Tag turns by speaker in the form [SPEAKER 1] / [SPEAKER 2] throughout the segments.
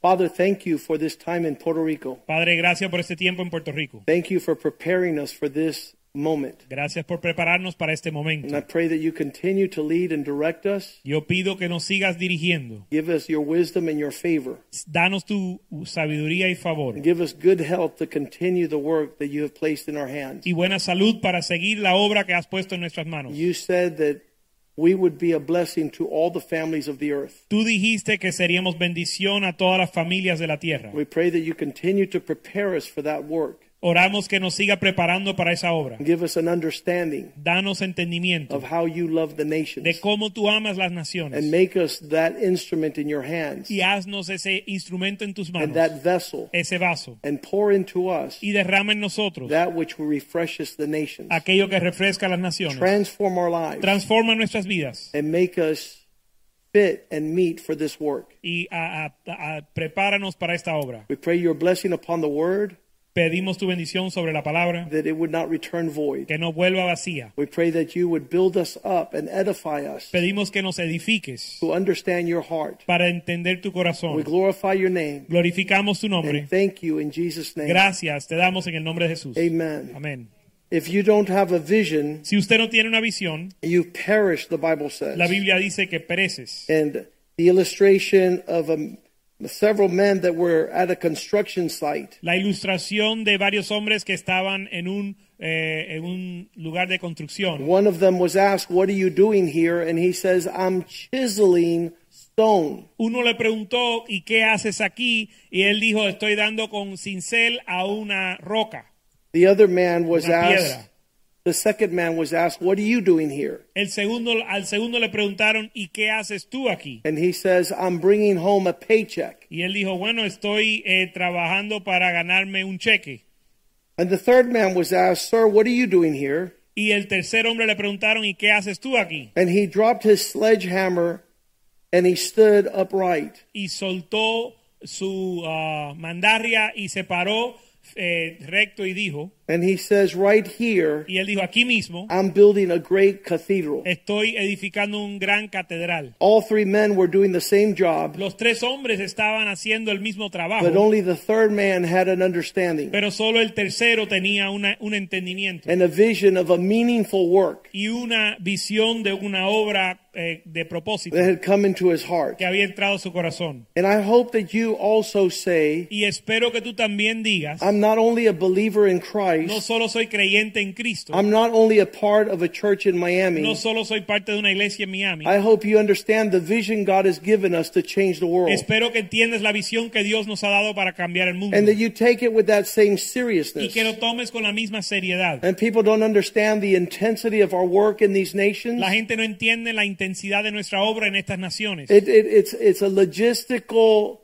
[SPEAKER 1] Father, thank you for this time in Puerto Rico.
[SPEAKER 2] Padre, gracias por este tiempo en Puerto Rico.
[SPEAKER 1] Thank you for preparing us for this moment.
[SPEAKER 2] Gracias por prepararnos para este momento.
[SPEAKER 1] And I pray that you continue to lead and direct us.
[SPEAKER 2] Yo pido que nos sigas dirigiendo.
[SPEAKER 1] Give us your wisdom and your favor.
[SPEAKER 2] Danos tu sabiduría y favor.
[SPEAKER 1] And give us good health to continue the work that you have placed in our hands.
[SPEAKER 2] Y buena salud para seguir la obra que has puesto en nuestras manos.
[SPEAKER 1] You said that we would be a blessing to all the families of the earth.
[SPEAKER 2] Tú dijiste que seríamos bendición a todas las familias de la tierra.
[SPEAKER 1] We pray that you continue to prepare us for that work.
[SPEAKER 2] Oramos que nos siga preparando para esa obra.
[SPEAKER 1] Give us an understanding
[SPEAKER 2] Danos entendimiento
[SPEAKER 1] of how you love the nations.
[SPEAKER 2] de cómo tú amas las naciones.
[SPEAKER 1] And make us that instrument in your hands.
[SPEAKER 2] Y haznos ese instrumento en tus
[SPEAKER 1] And that vessel.
[SPEAKER 2] Ese vaso.
[SPEAKER 1] And pour into us
[SPEAKER 2] Y derrama en nosotros
[SPEAKER 1] that which refreshes the nations.
[SPEAKER 2] aquello que refresca las naciones.
[SPEAKER 1] Transform our lives.
[SPEAKER 2] Transforma nuestras vidas.
[SPEAKER 1] and make us fit and meet for this work.
[SPEAKER 2] y a- a- a- prepáranos para esta obra.
[SPEAKER 1] We pray your blessing upon the word
[SPEAKER 2] Pedimos tu bendición sobre la palabra,
[SPEAKER 1] that it would not return void.
[SPEAKER 2] que no vuelva vacía.
[SPEAKER 1] We pray that you would build us up and edify us
[SPEAKER 2] Pedimos que nos edifiques
[SPEAKER 1] to understand your heart.
[SPEAKER 2] para entender tu
[SPEAKER 1] We
[SPEAKER 2] corazón.
[SPEAKER 1] glorify your name
[SPEAKER 2] Glorificamos tu nombre.
[SPEAKER 1] and thank you in Jesus' name.
[SPEAKER 2] Gracias te damos en el nombre de Jesús.
[SPEAKER 1] Amen.
[SPEAKER 2] Amén.
[SPEAKER 1] If you don't have a vision,
[SPEAKER 2] Si usted no tiene una visión,
[SPEAKER 1] you perish, the Bible says.
[SPEAKER 2] la Biblia dice que pereces.
[SPEAKER 1] And the illustration of um, several men that were at a construction site.
[SPEAKER 2] La ilustración de varios hombres que estaban en un, eh, en un lugar de construcción.
[SPEAKER 1] One of them was asked, What are you doing here? And he says, I'm chiseling stone.
[SPEAKER 2] Uno le preguntó, ¿y qué haces aquí? Y él dijo, estoy dando con cincel a una roca.
[SPEAKER 1] The other man was asked. The second man was asked, What are you doing here?
[SPEAKER 2] El segundo, al segundo le preguntaron, ¿y qué haces tú aquí?
[SPEAKER 1] And he says, I'm bringing home a paycheck.
[SPEAKER 2] Y él dijo, bueno, estoy eh, trabajando para ganarme un cheque.
[SPEAKER 1] And the third man was asked, Sir, what are you doing here?
[SPEAKER 2] Y el tercer hombre le preguntaron, ¿y qué haces tú aquí?
[SPEAKER 1] And he dropped his sledgehammer and he stood upright.
[SPEAKER 2] Y soltó su ah, mandarria y se paró eh, recto y dijo,
[SPEAKER 1] And he says, Right here,
[SPEAKER 2] y él dijo, aquí mismo
[SPEAKER 1] I'm building a great cathedral.
[SPEAKER 2] estoy edificando un gran catedral.
[SPEAKER 1] All three men were doing the same job,
[SPEAKER 2] Los tres hombres estaban haciendo el mismo trabajo,
[SPEAKER 1] but only the third man had an understanding
[SPEAKER 2] pero solo el tercero tenía una- un entendimiento
[SPEAKER 1] and a vision of a meaningful work
[SPEAKER 2] y una visión de una obra eh, de propósito
[SPEAKER 1] that had come into his heart.
[SPEAKER 2] que había entrado a su corazón.
[SPEAKER 1] And I hope that you also say,
[SPEAKER 2] Y espero que tú también digas,
[SPEAKER 1] I'm not only a believer in Christ,
[SPEAKER 2] no solo soy creyente en Cristo,
[SPEAKER 1] I'm not only a part of a church in
[SPEAKER 2] no
[SPEAKER 1] Miami.
[SPEAKER 2] solo soy parte de una iglesia en Miami,
[SPEAKER 1] I hope you understand the vision God has given us to change the world.
[SPEAKER 2] espero que entiendas la visión que Dios nos ha dado para cambiar el mundo
[SPEAKER 1] And that you take it with that same
[SPEAKER 2] y
[SPEAKER 1] seriousness.
[SPEAKER 2] que lo tomes con la misma seriedad.
[SPEAKER 1] And people don't understand the intensity of our work in these nations.
[SPEAKER 2] La gente no entiende la intensidad de nuestra obra en estas naciones.
[SPEAKER 1] It, it, it's, it's a logistical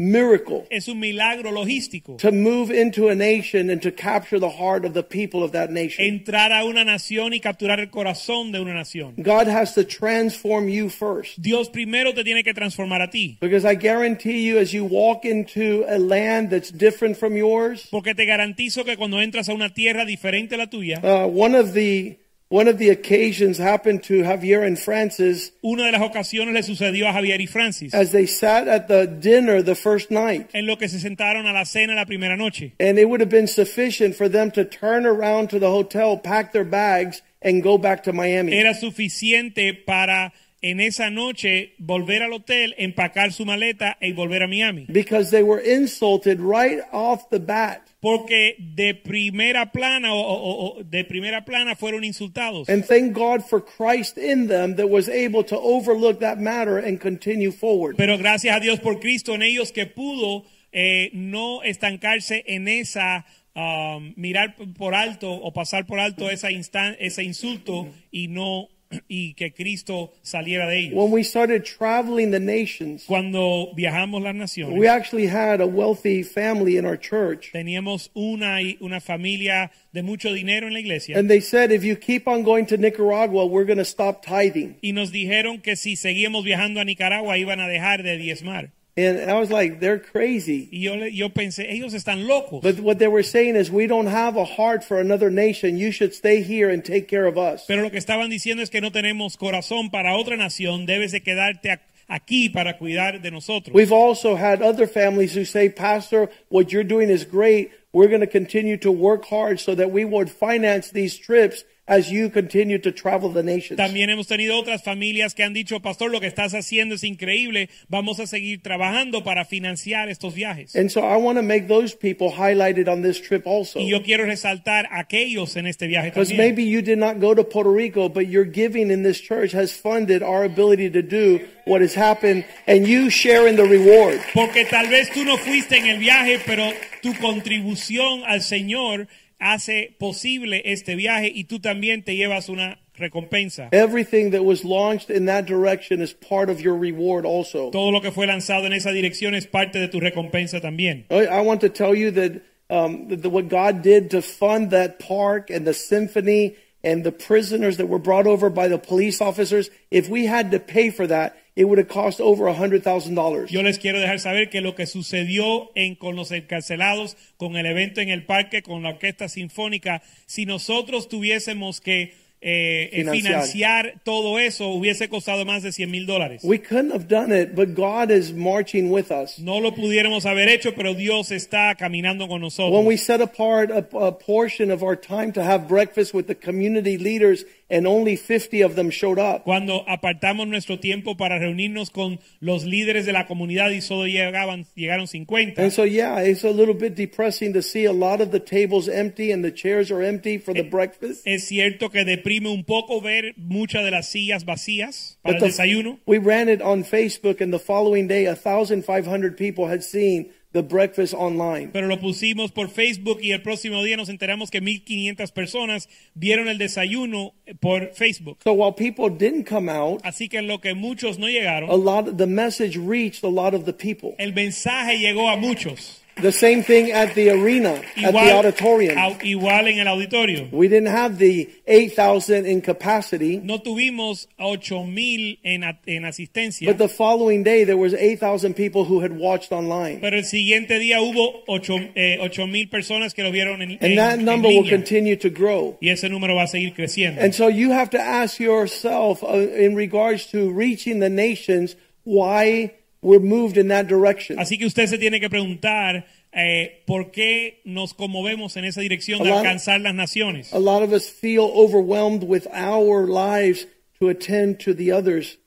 [SPEAKER 1] miracle
[SPEAKER 2] Es un milagro logístico.
[SPEAKER 1] to move into a nation and to capture the heart of the people of that nation.
[SPEAKER 2] Entrar a una nación y capturar el corazón de una nación.
[SPEAKER 1] God has to transform you first.
[SPEAKER 2] Dios primero te tiene que transformar a ti.
[SPEAKER 1] Because I guarantee you, as you walk into a land that's different from yours,
[SPEAKER 2] Porque te garantizo que cuando entras a una tierra diferente a la tuya,
[SPEAKER 1] uh, one of the one of the occasions happened to Javier and Francis
[SPEAKER 2] una de las ocasiones le sucedió a Javier y Francis,
[SPEAKER 1] as they sat at the dinner the first night.
[SPEAKER 2] en lo que se sentaron a la cena la primera noche.
[SPEAKER 1] And it would have been sufficient for them to turn around to the hotel, pack their bags, and go back to Miami.
[SPEAKER 2] Era suficiente para en esa noche volver al hotel, empacar su maleta y volver a Miami.
[SPEAKER 1] Because they were insulted right off the bat.
[SPEAKER 2] Porque de primera plana o, o- o- de primera plana fueron insultados.
[SPEAKER 1] And thank God for Christ in them that was able to overlook that matter and continue forward.
[SPEAKER 2] Pero gracias a Dios por Cristo en ellos que pudo eh, no estancarse en esa um, mirar por alto o pasar por alto esa ese insulto y no y que Cristo saliera de ellos.
[SPEAKER 1] When we started traveling the nations,
[SPEAKER 2] Cuando viajamos las naciones,
[SPEAKER 1] we actually had a wealthy family in our church.
[SPEAKER 2] teníamos una, una familia de mucho dinero en la iglesia
[SPEAKER 1] And they said, if you keep on going to Nicaragua, we're going to stop tithing.
[SPEAKER 2] y nos dijeron que si seguíamos viajando a Nicaragua iban a dejar de diezmar.
[SPEAKER 1] And I was like, they're crazy.
[SPEAKER 2] Y yo, yo pensé, ellos están locos.
[SPEAKER 1] But what they were saying is, we don't have a heart for another nation. You should stay here and take care of us.
[SPEAKER 2] Pero lo que estaban diciendo es que no tenemos corazón para otra nación, debes de quedarte aquí para cuidar de nosotros.
[SPEAKER 1] We've also had other families who say, Pastor, what you're doing is great. We're going to continue to work hard so that we would finance these trips as you continue to travel the nations.
[SPEAKER 2] También hemos tenido otras familias que han dicho, pastor, lo que estás haciendo es increíble, vamos a seguir trabajando para financiar estos viajes.
[SPEAKER 1] And so I want to make those people highlighted on this trip also.
[SPEAKER 2] Y yo quiero resaltar a aquellos en este viaje
[SPEAKER 1] Because
[SPEAKER 2] también.
[SPEAKER 1] maybe you did not go to Puerto Rico, but your giving in this church has funded our ability to do what has happened, and you share in the reward.
[SPEAKER 2] Porque tal vez tú no fuiste en el viaje, pero tu contribución al Señor hace posible este viaje y tú también te llevas una recompensa.
[SPEAKER 1] Everything that was launched in that direction is part of your reward also.
[SPEAKER 2] Todo lo que fue lanzado en esa dirección es parte de tu recompensa también.
[SPEAKER 1] I I want to tell you that, um, that what God did to fund that park and the symphony and the prisoners that were brought over by the police officers, if we had to pay for that, it would have cost over a $100,000.
[SPEAKER 2] Yo les quiero dejar saber que lo que sucedió en, con los encarcelados, con el evento en el parque, con la orquesta sinfónica, si nosotros tuviésemos que eh, eh,
[SPEAKER 1] Financiar.
[SPEAKER 2] financiar todo eso, hubiese costado más de 100 mil dólares.
[SPEAKER 1] We couldn't have done it, but God is marching with us.
[SPEAKER 2] No lo pudiéramos haber hecho, pero Dios está caminando con nosotros.
[SPEAKER 1] When we set apart a, a portion of our time to have breakfast with the community leaders, and only 50 of them showed up.
[SPEAKER 2] Cuando apartamos nuestro tiempo para reunirnos con los líderes de la comunidad y solo llegaban, llegaron 50.
[SPEAKER 1] And so, yeah, it's a little bit depressing to see a lot of the tables empty and the chairs are empty for the eh, breakfast.
[SPEAKER 2] Es cierto que deprime un poco ver muchas de las sillas vacías para
[SPEAKER 1] But
[SPEAKER 2] el
[SPEAKER 1] the-
[SPEAKER 2] desayuno.
[SPEAKER 1] we ran it on Facebook, and the following day, 1,500 people had seen the breakfast online.
[SPEAKER 2] Pero lo pusimos por Facebook y el próximo día nos enteramos que 1500 personas vieron el desayuno por Facebook.
[SPEAKER 1] So while people didn't come out,
[SPEAKER 2] Así que en lo que muchos no llegaron, a
[SPEAKER 1] lot the message reached a lot of the people.
[SPEAKER 2] el mensaje llegó a muchos.
[SPEAKER 1] The same thing at the arena, at the auditorium.
[SPEAKER 2] au- igual en el auditorio.
[SPEAKER 1] We didn't have the 8,000 in capacity,
[SPEAKER 2] No tuvimos 8000 en, en asistencia,
[SPEAKER 1] but the following day there was 8,000 people who had watched online.
[SPEAKER 2] pero el siguiente día hubo 8000 personas que lo vieron en,
[SPEAKER 1] And
[SPEAKER 2] en-
[SPEAKER 1] that
[SPEAKER 2] en
[SPEAKER 1] number will continue to grow.
[SPEAKER 2] Y ese número va a seguir creciendo.
[SPEAKER 1] And so you have to ask yourself uh, in regards to reaching the nations why we're moved in that direction.
[SPEAKER 2] Así que usted se tiene que preguntar eh, por qué nos conmovemos en esa dirección
[SPEAKER 1] A
[SPEAKER 2] de
[SPEAKER 1] lot-
[SPEAKER 2] alcanzar las naciones.
[SPEAKER 1] A lot of us feel overwhelmed with our lives to attend to the others.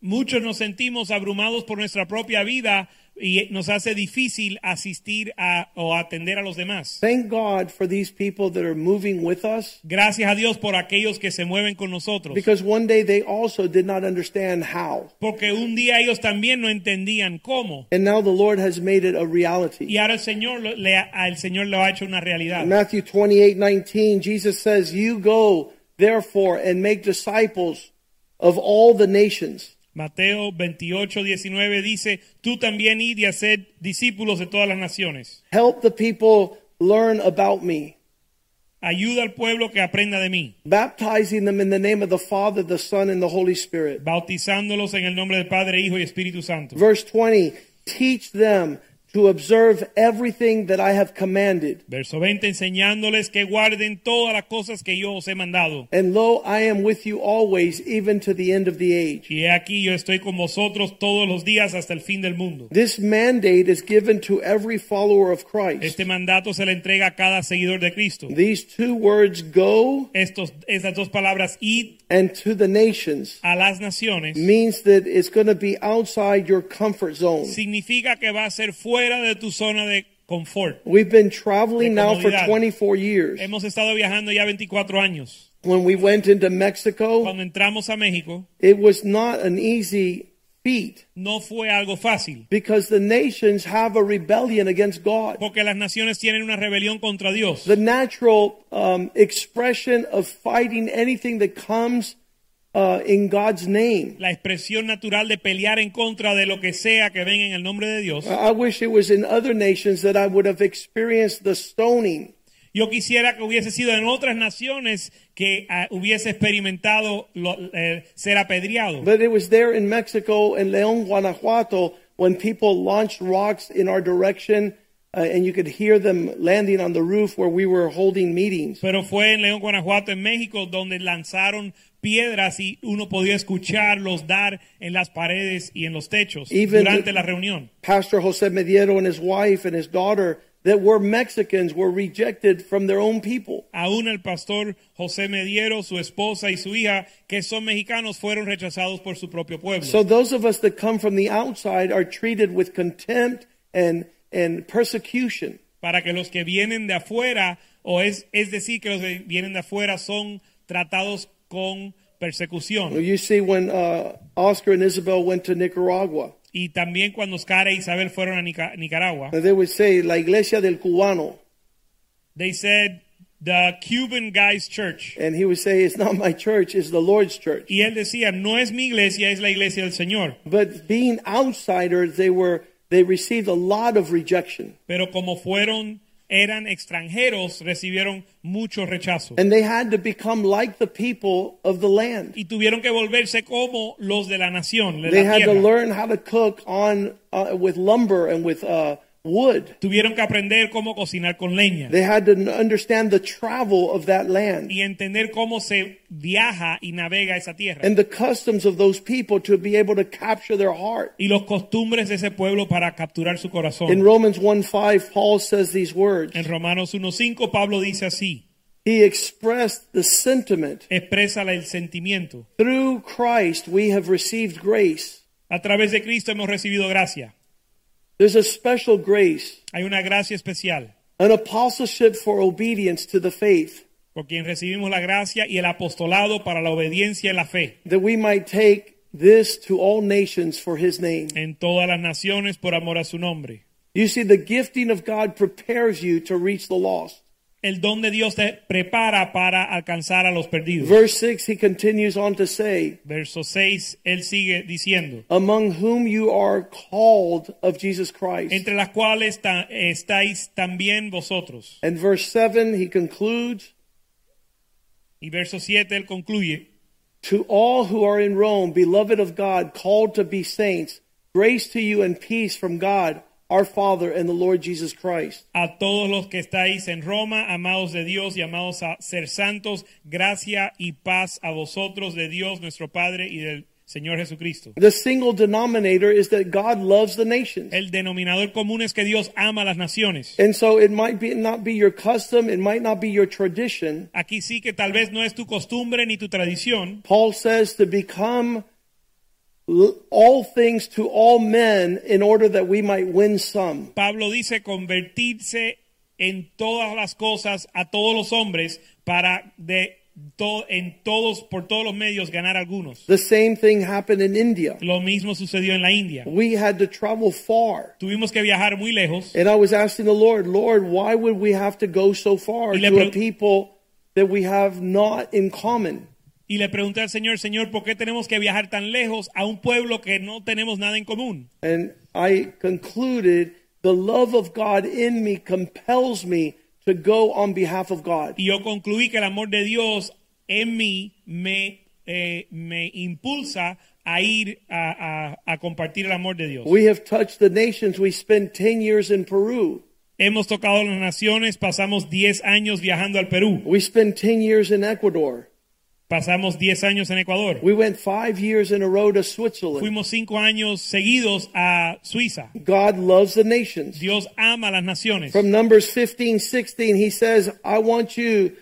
[SPEAKER 2] Muchos nos sentimos abrumados por nuestra propia vida y nos hace difícil asistir a, o atender a los demás.
[SPEAKER 1] Thank God for these people that are moving with us
[SPEAKER 2] Gracias a Dios por aquellos que se mueven con nosotros.
[SPEAKER 1] because one day they also did not understand how.
[SPEAKER 2] Porque un día ellos también no entendían cómo.
[SPEAKER 1] And now the Lord has made it a reality.
[SPEAKER 2] Y ahora el Señor, le, al Señor lo ha hecho una realidad.
[SPEAKER 1] In Matthew 28 19, Jesus says, You go, therefore, and make disciples of all the nations.
[SPEAKER 2] Mateo 28, 19 dice, tú también id y hacer discípulos de todas las naciones.
[SPEAKER 1] Help the people learn about me,
[SPEAKER 2] Ayuda al pueblo que aprenda de mí,
[SPEAKER 1] baptizing them in the name of the Father, the Son, and the Holy Spirit.
[SPEAKER 2] bautizándolos en el nombre del Padre, Hijo y Espíritu Santo.
[SPEAKER 1] Verse 20, teach them to observe everything that I have commanded.
[SPEAKER 2] Verso 20, enseñándoles que guarden todas las cosas que yo os he mandado.
[SPEAKER 1] And lo, I am with you always, even to the end of the age.
[SPEAKER 2] Y aquí yo estoy con vosotros todos los días hasta el fin del mundo.
[SPEAKER 1] This mandate is given to every follower of Christ.
[SPEAKER 2] Este mandato se le entrega a cada seguidor de Cristo.
[SPEAKER 1] These two words, go
[SPEAKER 2] Estos, estas dos palabras, id
[SPEAKER 1] and to the nations,
[SPEAKER 2] a las naciones,
[SPEAKER 1] means that it's going to be outside your comfort zone.
[SPEAKER 2] significa que va a ser fuera de tu zona de confort.
[SPEAKER 1] We've been traveling now for 24 years.
[SPEAKER 2] Hemos estado viajando ya 24 años.
[SPEAKER 1] When we went into Mexico,
[SPEAKER 2] Cuando entramos a México,
[SPEAKER 1] it was not an easy
[SPEAKER 2] no fue algo fácil,
[SPEAKER 1] because the nations have a rebellion against God.
[SPEAKER 2] porque las naciones tienen una rebelión contra Dios.
[SPEAKER 1] The natural um, expression of fighting anything that comes uh, in God's name.
[SPEAKER 2] la expresión natural de pelear en contra de lo que sea que venga en el nombre de Dios.
[SPEAKER 1] I wish it was in other nations that I would have experienced the stoning.
[SPEAKER 2] Yo quisiera que hubiese sido en otras naciones que ah, hubiese experimentado lo- eh, ser apedreado.
[SPEAKER 1] But it was there in Mexico and León, Guanajuato, when people launched rocks in our direction, uh, and you could hear them landing on the roof where we were holding meetings.
[SPEAKER 2] Pero fue en León, Guanajuato, en México, donde lanzaron piedras y uno podía escucharlos dar en las paredes y en los techos
[SPEAKER 1] Even
[SPEAKER 2] durante la reunión.
[SPEAKER 1] Pastor Jose Mediero and his wife and his daughter that were Mexicans were rejected from their own people.
[SPEAKER 2] Aún el pastor José Mediero, su esposa y su hija, que son mexicanos, fueron rechazados por su propio pueblo.
[SPEAKER 1] So those of us that come from the outside are treated with contempt and and persecution.
[SPEAKER 2] para que los que vienen de afuera, o es, es decir, que los que vienen de afuera son tratados con persecución.
[SPEAKER 1] You see, when uh, Oscar and Isabel went to Nicaragua,
[SPEAKER 2] Y también cuando Oscar e Isabel fueron a Nica- Nicaragua,
[SPEAKER 1] they would say, La Iglesia del Cubano.
[SPEAKER 2] they said, the Cuban guy's church.
[SPEAKER 1] And he would say, It's not my church, it's the Lord's church.
[SPEAKER 2] Y él decía, no es mi iglesia, es la iglesia del Señor.
[SPEAKER 1] But being outsiders, they were they received a lot of rejection.
[SPEAKER 2] Pero como fueron, eran extranjeros, recibieron mucho rechazo.
[SPEAKER 1] And they had to become like the people of the land.
[SPEAKER 2] Y tuvieron que volverse como los de la nación, de
[SPEAKER 1] They
[SPEAKER 2] la
[SPEAKER 1] had to learn how to cook on uh, with lumber and with uh, wood.
[SPEAKER 2] Tuvieron que aprender cómo cocinar con leña.
[SPEAKER 1] They had to understand the travel of that land
[SPEAKER 2] y entender cómo se viaja y navega esa tierra
[SPEAKER 1] and the customs of those people to be able to capture their heart.
[SPEAKER 2] y los costumbres de ese pueblo para capturar su
[SPEAKER 1] In. Romans 1:5 Paul says these words.
[SPEAKER 2] En Romanos 1.5 Pablo dice así,
[SPEAKER 1] He expressed the sentiment
[SPEAKER 2] expresa el sentimiento.
[SPEAKER 1] through Christ we have received grace.
[SPEAKER 2] A través de Cristo hemos recibido gracia.
[SPEAKER 1] There's a special grace,
[SPEAKER 2] Hay una gracia especial
[SPEAKER 1] an apostleship for obedience to the faith,
[SPEAKER 2] por quien recibimos la gracia y el apostolado para la obediencia y la fe
[SPEAKER 1] that we might take this to all nations for his name.
[SPEAKER 2] en todas las naciones por amor a su nombre.
[SPEAKER 1] You see, the gifting of God prepares you to reach the lost.
[SPEAKER 2] El don de Dios te prepara para alcanzar a los perdidos.
[SPEAKER 1] Verse 6, he continues on to say,
[SPEAKER 2] Verso 6, él sigue diciendo,
[SPEAKER 1] among whom you are called of Jesus Christ.
[SPEAKER 2] entre las cuales ta- estáis también vosotros.
[SPEAKER 1] And verse 7, he concludes,
[SPEAKER 2] Y verso 7 él concluye,
[SPEAKER 1] To all who are in Rome, beloved of God, called to be saints, grace to you and peace from God, our Father, and the Lord Jesus Christ.
[SPEAKER 2] a todos los que estáis en Roma, amados de Dios y amados a ser santos, gracia y paz a vosotros de Dios nuestro Padre y del Señor Jesucristo.
[SPEAKER 1] The single denominator is that God loves the nations.
[SPEAKER 2] El denominador común es que Dios ama las naciones.
[SPEAKER 1] And so it might be not be your custom, it might not be your tradition.
[SPEAKER 2] Aquí sí que tal vez no es tu costumbre ni tu tradición.
[SPEAKER 1] Paul says to become all things to all men in order that we might win some.
[SPEAKER 2] Pablo dice convertirse en todas las cosas a todos los hombres para de to- en todos por todos los medios ganar algunos.
[SPEAKER 1] The same thing happened in India.
[SPEAKER 2] Lo mismo sucedió en la India.
[SPEAKER 1] We had to travel far.
[SPEAKER 2] Tuvimos que viajar muy lejos
[SPEAKER 1] And I was asking the Lord, Lord, why would we have to go so far to a people that we have not in common?
[SPEAKER 2] Y le pregunté al Señor, Señor, ¿por qué tenemos que viajar tan lejos a un pueblo que no tenemos nada en común?
[SPEAKER 1] And I concluded the love of God in me compels me to go on behalf of God.
[SPEAKER 2] Y yo concluí que el amor de Dios en mí me, eh, me impulsa a ir a, a- a compartir el amor de Dios.
[SPEAKER 1] We have touched the nations. We spent 10 years in Peru.
[SPEAKER 2] Hemos tocado las naciones, pasamos 10 años viajando al Perú,
[SPEAKER 1] We spent 10 years in Ecuador.
[SPEAKER 2] Pasamos 10 años en Ecuador,
[SPEAKER 1] We went five years in a row to Switzerland.
[SPEAKER 2] fuimos 5 años seguidos a Suiza.
[SPEAKER 1] God loves the nations.
[SPEAKER 2] Dios ama las naciones.
[SPEAKER 1] From Numbers 15, 16, he says, I want you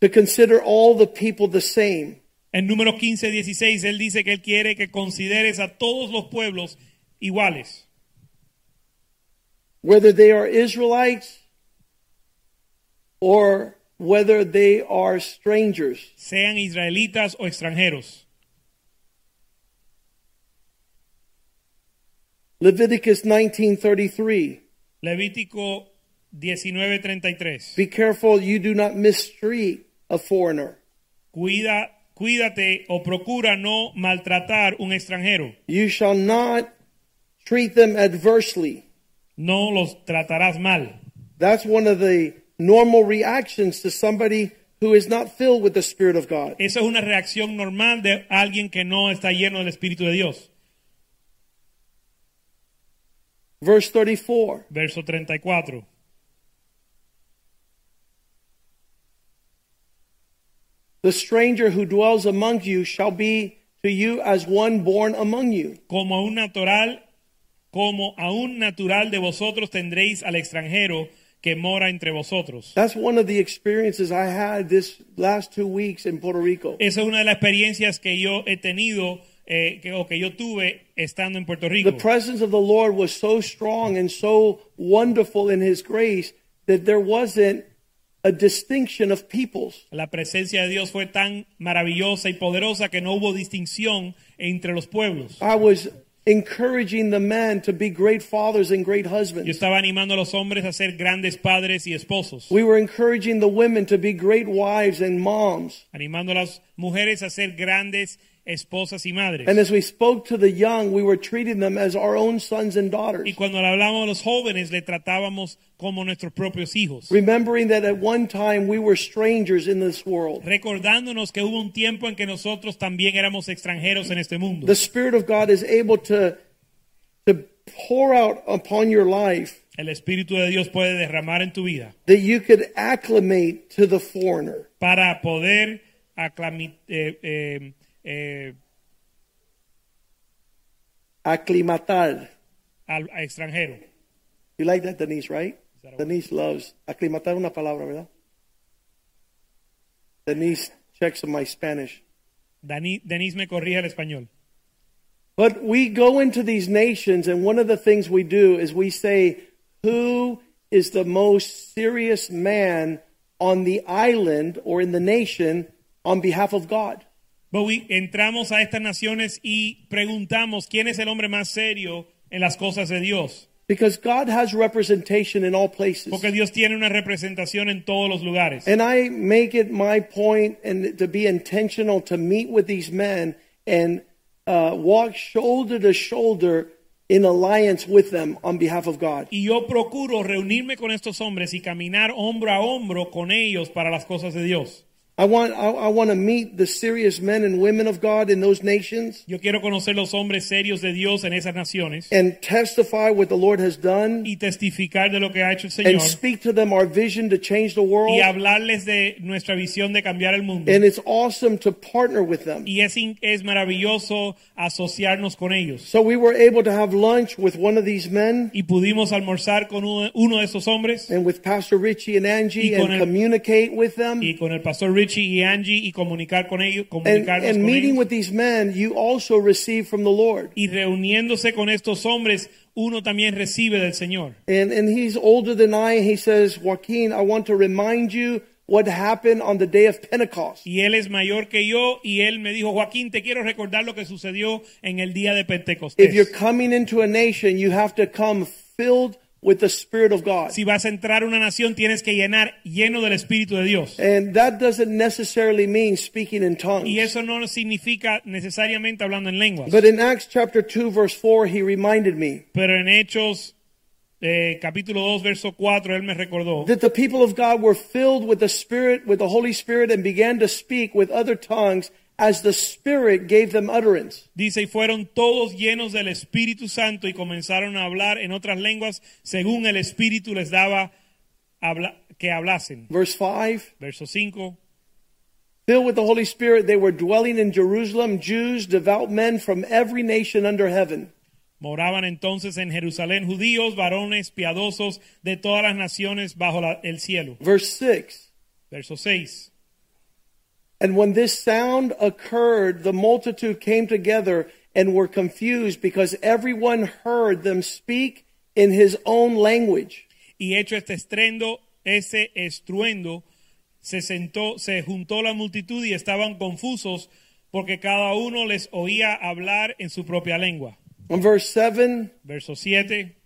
[SPEAKER 1] to consider all the people the same.
[SPEAKER 2] En número 15, 16, Él dice que Él quiere que consideres a todos los pueblos iguales,
[SPEAKER 1] whether they are Israelites or whether they are strangers.
[SPEAKER 2] sean israelitas o extranjeros.
[SPEAKER 1] Leviticus 19:33.
[SPEAKER 2] Levítico 19:33.
[SPEAKER 1] Be careful you do not mistreat a foreigner.
[SPEAKER 2] Cuida, cuídate o procura no maltratar un extranjero.
[SPEAKER 1] You shall not treat them adversely.
[SPEAKER 2] No los tratarás mal.
[SPEAKER 1] That's one of the normal reactions to somebody who is not filled with the Spirit of God.
[SPEAKER 2] Esa es una reacción normal de alguien que no está lleno del Espíritu de Dios.
[SPEAKER 1] Verse 34.
[SPEAKER 2] Verso 34.
[SPEAKER 1] The stranger who dwells among you shall be to you as one born among you.
[SPEAKER 2] Como un natural, como a un natural de vosotros tendréis al extranjero que mora entre vosotros.
[SPEAKER 1] That's one of the experiences I had this last two weeks in Puerto Rico.
[SPEAKER 2] Esa es una de las experiencias que yo he tenido eh, que, o que yo tuve estando en Puerto
[SPEAKER 1] The
[SPEAKER 2] Rico.
[SPEAKER 1] presence of the Lord was so strong and so wonderful in His grace that there wasn't a distinction of peoples.
[SPEAKER 2] La presencia de Dios fue tan maravillosa y poderosa que no hubo distinción entre los pueblos.
[SPEAKER 1] I was encouraging the men to be great fathers and great
[SPEAKER 2] Yo
[SPEAKER 1] husbands.
[SPEAKER 2] estaba animando a los hombres a ser grandes padres y esposos,
[SPEAKER 1] We were encouraging the women to be great wives and moms.
[SPEAKER 2] animando a las mujeres a ser grandes esposas y madres.
[SPEAKER 1] And as we spoke to the young, we were treating them as our own sons and daughters.
[SPEAKER 2] Y cuando hablamos a los jóvenes, le tratábamos como nuestros propios hijos,
[SPEAKER 1] Remembering that at one time we were strangers in this world.
[SPEAKER 2] recordándonos que hubo un tiempo en que nosotros también éramos extranjeros en este mundo.
[SPEAKER 1] The Spirit of God is able to, to pour out upon your life
[SPEAKER 2] El Espíritu de Dios puede derramar en tu vida
[SPEAKER 1] that you could acclimate to the foreigner.
[SPEAKER 2] para poder aclami- eh, eh, eh,
[SPEAKER 1] Aclimatar.
[SPEAKER 2] al a extranjero.
[SPEAKER 1] You like that, Denise, right?
[SPEAKER 2] that
[SPEAKER 1] Denise loves. Aclimatar una palabra, ¿verdad? Denise checks on my Spanish.
[SPEAKER 2] Dani- Denise me corrige el español.
[SPEAKER 1] But we go into these nations, and one of the things we do is we say, Who is the most serious man on the island or in the nation on behalf of God?
[SPEAKER 2] Bowie, entramos a estas naciones y preguntamos quién es el hombre más serio en las cosas de Dios.
[SPEAKER 1] Because God has representation in all places.
[SPEAKER 2] Porque Dios tiene una representación en todos los lugares.
[SPEAKER 1] And I make it my point and to be intentional to meet with these men and uh, walk shoulder to shoulder in alliance with them on behalf of God.
[SPEAKER 2] Y yo procuro reunirme con estos hombres y caminar hombro a hombro con ellos para las cosas de Dios.
[SPEAKER 1] I want I, I want to meet the serious men and women of God in those nations
[SPEAKER 2] Yo quiero conocer los hombres serios de Dios en esas naciones
[SPEAKER 1] and testify what the Lord has done
[SPEAKER 2] y testificar de lo que ha hecho el Señor.
[SPEAKER 1] and speak to them our vision to change the world.
[SPEAKER 2] y hablarles de nuestra visión de cambiar el mundo.
[SPEAKER 1] And it's awesome to partner with them.
[SPEAKER 2] Y es, es maravilloso asociarnos con ellos.
[SPEAKER 1] So we were able to have lunch with one of these men
[SPEAKER 2] Y pudimos almorzar con uno, uno de esos hombres
[SPEAKER 1] and with Pastor Richie and Angie and
[SPEAKER 2] el-
[SPEAKER 1] communicate with them.
[SPEAKER 2] y con el pastor Richie y Angie y comunicar con ellos,
[SPEAKER 1] And,
[SPEAKER 2] comunicarnos
[SPEAKER 1] and
[SPEAKER 2] con
[SPEAKER 1] meeting
[SPEAKER 2] ellos.
[SPEAKER 1] with these men, you also receive from the Lord.
[SPEAKER 2] Y reuniéndose con estos hombres, uno también recibe del Señor.
[SPEAKER 1] And, and he's older than I. He says, Joaquin, I want to remind you what happened on the day of Pentecost.
[SPEAKER 2] Y él es mayor que yo y él me dijo, Joaquín, te quiero recordar lo que sucedió en el día de
[SPEAKER 1] If you're coming into a nation, you have to come filled with the Spirit of God.
[SPEAKER 2] Si vas a entrar a una nación, tienes que llenar lleno del Espíritu de Dios.
[SPEAKER 1] And that doesn't necessarily mean speaking in tongues.
[SPEAKER 2] Y eso no significa necesariamente hablando en lenguas.
[SPEAKER 1] But in Acts chapter 2, verse 4, he reminded me
[SPEAKER 2] Pero en Hechos eh, capítulo 2, verso 4, él me recordó
[SPEAKER 1] that the people of God were filled with the Spirit, with the Holy Spirit, and began to speak with other tongues as the Spirit gave them utterance.
[SPEAKER 2] Dice, y fueron todos llenos del Espíritu Santo y comenzaron a hablar en otras lenguas según el Espíritu les daba habla- que hablasen.
[SPEAKER 1] Verse 5
[SPEAKER 2] Verso 5.
[SPEAKER 1] Filled with the Holy Spirit, they were dwelling in Jerusalem, Jews, devout men from every nation under heaven.
[SPEAKER 2] Moraban entonces en Jerusalén judíos, varones piadosos de todas las naciones bajo la- el cielo.
[SPEAKER 1] Verse 6
[SPEAKER 2] Verso 6.
[SPEAKER 1] And when this sound occurred, the multitude came together and were confused because everyone heard them speak in his own language.
[SPEAKER 2] Y hecho este estrendo, ese estruendo, se sentó, se juntó la multitud y estaban confusos porque cada uno les oía hablar en su propia lengua.
[SPEAKER 1] In verse 7,
[SPEAKER 2] Verso 7.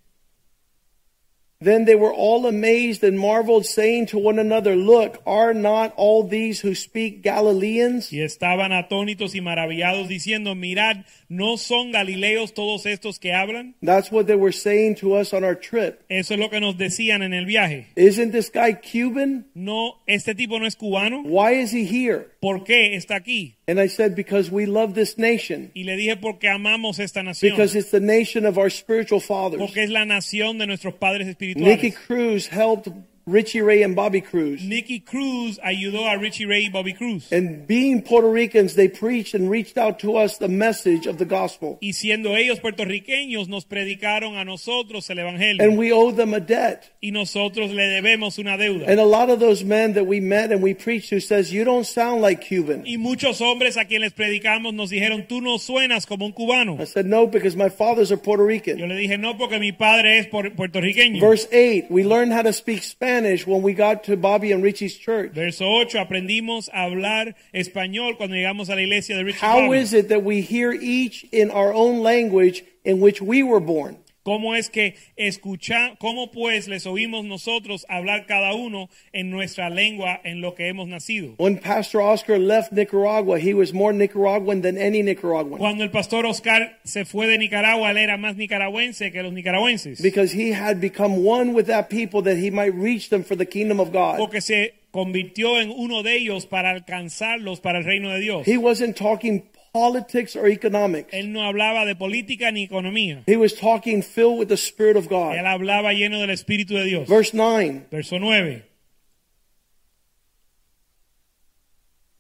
[SPEAKER 1] Then they were all amazed and marveled, saying to one another, Look, are not all these who speak Galileans?
[SPEAKER 2] Y estaban atónitos y maravillados diciendo, mirad, ¿no son galileos todos estos que hablan?
[SPEAKER 1] That's what they were saying to us on our trip.
[SPEAKER 2] Eso es lo que nos decían en el viaje.
[SPEAKER 1] Isn't this guy Cuban?
[SPEAKER 2] No, este tipo no es cubano.
[SPEAKER 1] Why is he here?
[SPEAKER 2] ¿Por qué está aquí?
[SPEAKER 1] And I said, Because we love this nation.
[SPEAKER 2] Y le dije porque amamos esta nación.
[SPEAKER 1] Because it's the nation of our spiritual fathers.
[SPEAKER 2] Porque es la nación de nuestros padres
[SPEAKER 1] Nicky
[SPEAKER 2] espirituales.
[SPEAKER 1] Cruz helped Richie Ray and Bobby Cruz.
[SPEAKER 2] Nicky Cruz ayudó a Richie Ray y Bobby Cruz.
[SPEAKER 1] And being Puerto Ricans, they preached and reached out to us the message of the gospel.
[SPEAKER 2] Y siendo ellos puertorriqueños, nos predicaron a nosotros el Evangelio.
[SPEAKER 1] And we owe them a debt.
[SPEAKER 2] y nosotros le debemos una deuda.
[SPEAKER 1] And a lot of those men that we met and we preached to says, you don't sound like Cuban.
[SPEAKER 2] y muchos hombres a quienes predicamos nos dijeron, tú no suenas como un cubano.
[SPEAKER 1] I said, no, because my fathers are Puerto Rican.
[SPEAKER 2] Yo le dije, no, porque mi padre es puer- puertorriqueño.
[SPEAKER 1] Verse 8, we learned how to speak Spanish when we got to Bobby and Richie's church.
[SPEAKER 2] Verso 8, aprendimos a hablar español cuando llegamos a la iglesia de Richie
[SPEAKER 1] How
[SPEAKER 2] Bobby.
[SPEAKER 1] is it that we hear each in our own language in which we were born?
[SPEAKER 2] ¿Cómo es que escucha, cómo pues les oímos nosotros hablar cada uno en nuestra lengua en lo que hemos nacido?
[SPEAKER 1] When Pastor Oscar left Nicaragua, he was more Nicaraguan than any Nicaraguan
[SPEAKER 2] Cuando el pastor Oscar se fue de Nicaragua, él era más nicaragüense que los nicaragüenses.
[SPEAKER 1] because he had become one with that people that he might reach them for the kingdom of God.
[SPEAKER 2] Porque se convirtió en uno de ellos para alcanzarlos para el reino de Dios.
[SPEAKER 1] He wasn't talking politics or economics.
[SPEAKER 2] Él no hablaba de política ni economía.
[SPEAKER 1] He was talking filled with the Spirit of
[SPEAKER 2] Él
[SPEAKER 1] God.
[SPEAKER 2] hablaba lleno del Espíritu de Dios.
[SPEAKER 1] Verse 9
[SPEAKER 2] Verso 9.